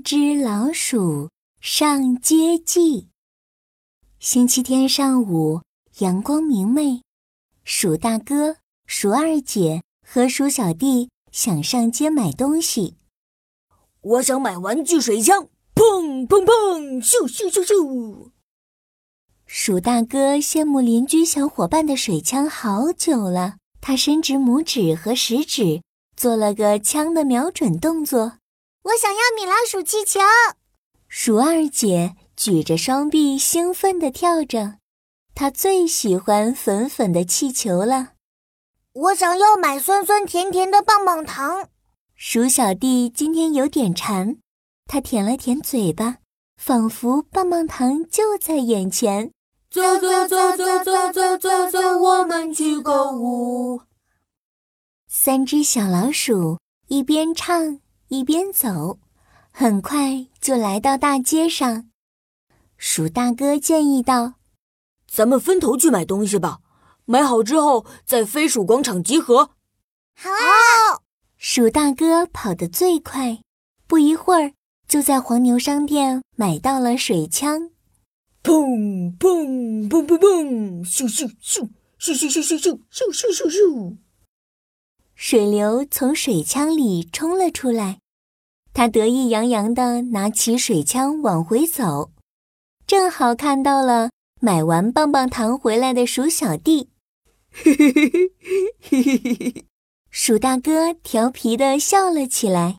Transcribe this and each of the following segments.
三只老鼠上街记。星期天上午，阳光明媚，鼠大哥、鼠二姐和鼠小弟想上街买东西。我想买玩具水枪，砰砰砰，咻咻咻咻。鼠大哥羡慕邻居小伙伴的水枪好久了，他伸直拇指和食指，做了个枪的瞄准动作。我想要米老鼠气球。鼠二姐举着双臂，兴奋地跳着。她最喜欢粉粉的气球了。我想要买酸酸甜甜的棒棒糖。鼠小弟今天有点馋，他舔了舔嘴巴，仿佛棒棒糖就在眼前。走走走走走走走走，我们去购物。三只小老鼠一边唱。一边走，很快就来到大街上。鼠大哥建议道：“咱们分头去买东西吧，买好之后在飞鼠广场集合。”好啊！鼠大哥跑得最快，不一会儿就在黄牛商店买到了水枪。砰砰砰砰砰！咻咻咻咻咻咻咻咻咻咻咻！水流从水枪里冲了出来，他得意洋洋的拿起水枪往回走，正好看到了买完棒棒糖回来的鼠小弟。嘿嘿嘿嘿嘿嘿嘿，鼠大哥调皮的笑了起来，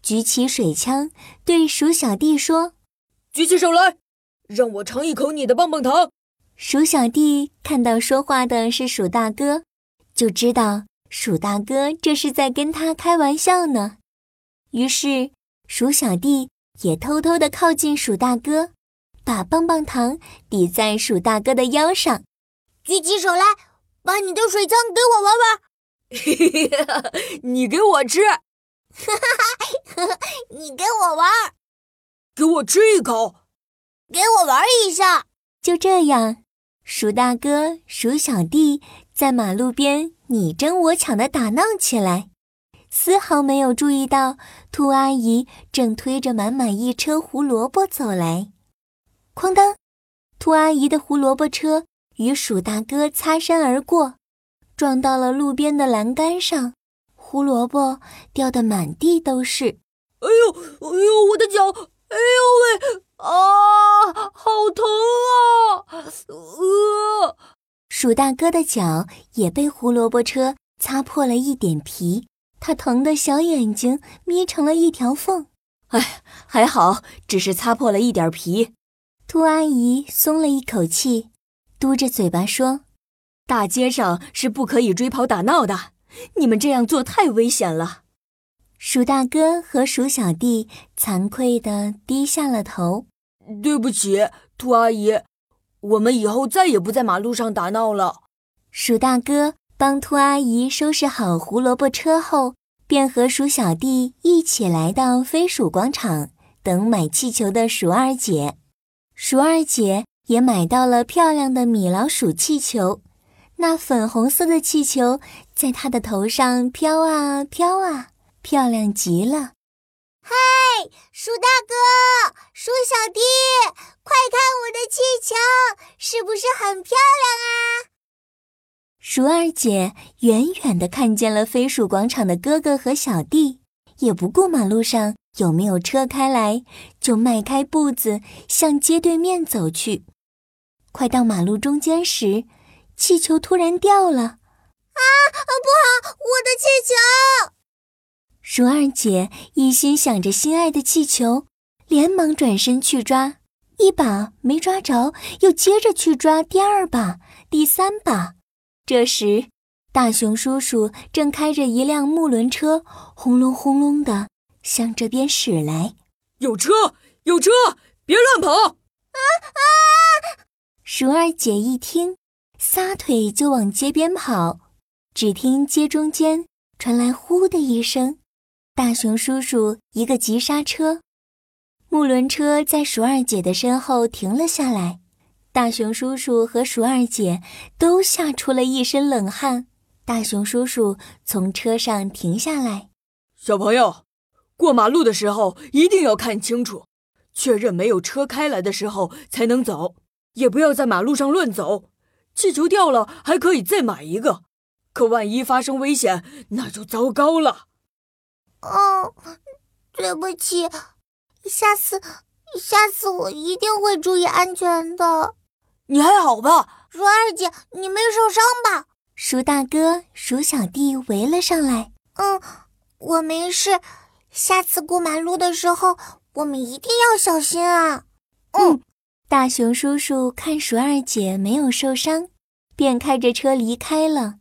举起水枪对鼠小弟说，举起手来，让我尝一口你的棒棒糖。鼠小弟看到说话的是鼠大哥，就知道。鼠大哥这是在跟他开玩笑呢。于是，鼠小弟也偷偷地靠近鼠大哥，把棒棒糖抵在鼠大哥的腰上，举起手来，把你的水枪给我玩玩。你给我吃，你给我玩，给我吃一口，给我玩一下。就这样，鼠大哥、鼠小弟在马路边你争我抢地打闹起来。丝毫没有注意到，兔阿姨正推着满满一车胡萝卜走来。哐当，兔阿姨的胡萝卜车与鼠大哥擦身而过，撞到了路边的栏杆上，胡萝卜掉得满地都是。哎呦，哎呦，我的脚！哎呦喂，啊，好疼啊！呃，鼠大哥的脚也被胡萝卜车擦破了一点皮。他疼得小眼睛眯成了一条缝，哎，还好，只是擦破了一点皮。兔阿姨松了一口气，嘟着嘴巴说：“大街上是不可以追跑打闹的，你们这样做太危险了。”鼠大哥和鼠小弟惭愧地低下了头：“对不起，兔阿姨，我们以后再也不在马路上打闹了。”鼠大哥。帮兔阿姨收拾好胡萝卜车后，便和鼠小弟一起来到飞鼠广场等买气球的鼠二姐。鼠二姐也买到了漂亮的米老鼠气球，那粉红色的气球在她的头上飘啊飘啊，漂亮极了。嗨，鼠大哥，鼠小弟，快看我的气球，是不是很漂亮啊？鼠二姐远远的看见了飞鼠广场的哥哥和小弟，也不顾马路上有没有车开来，就迈开步子向街对面走去。快到马路中间时，气球突然掉了！啊，不好，我的气球！鼠二姐一心想着心爱的气球，连忙转身去抓，一把没抓着，又接着去抓第二把、第三把。这时，大熊叔叔正开着一辆木轮车，轰隆轰隆的向这边驶来。有车，有车，别乱跑！啊啊！鼠二姐一听，撒腿就往街边跑。只听街中间传来“呼”的一声，大熊叔叔一个急刹车，木轮车在鼠二姐的身后停了下来。大熊叔叔和鼠二姐都吓出了一身冷汗。大熊叔叔从车上停下来：“小朋友，过马路的时候一定要看清楚，确认没有车开来的时候才能走，也不要在马路上乱走。气球掉了还可以再买一个，可万一发生危险，那就糟糕了。哦，对不起，下次，下次我一定会注意安全的。你还好吧，鼠二姐？你没受伤吧？鼠大哥、鼠小弟围了上来。嗯，我没事。下次过马路的时候，我们一定要小心啊。嗯，大熊叔叔看鼠二姐没有受伤，便开着车离开了。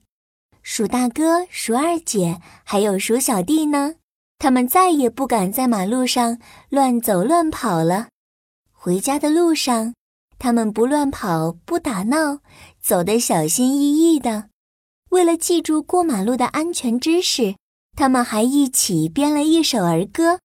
鼠大哥、鼠二姐还有鼠小弟呢，他们再也不敢在马路上乱走乱跑了。回家的路上，他们不乱跑，不打闹，走得小心翼翼的。为了记住过马路的安全知识。他们还一起编了一首儿歌：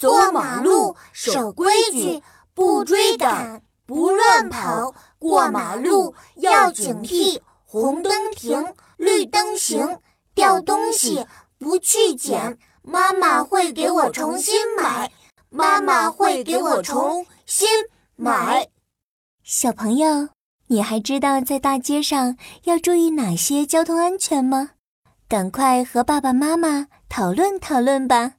过马路守规矩，不追赶，不乱跑。过马路要警惕，红灯停，绿灯行。掉东西不去捡，妈妈会给我重新买。妈妈会给我重新买。小朋友，你还知道在大街上要注意哪些交通安全吗？赶快和爸爸妈妈讨论讨论吧。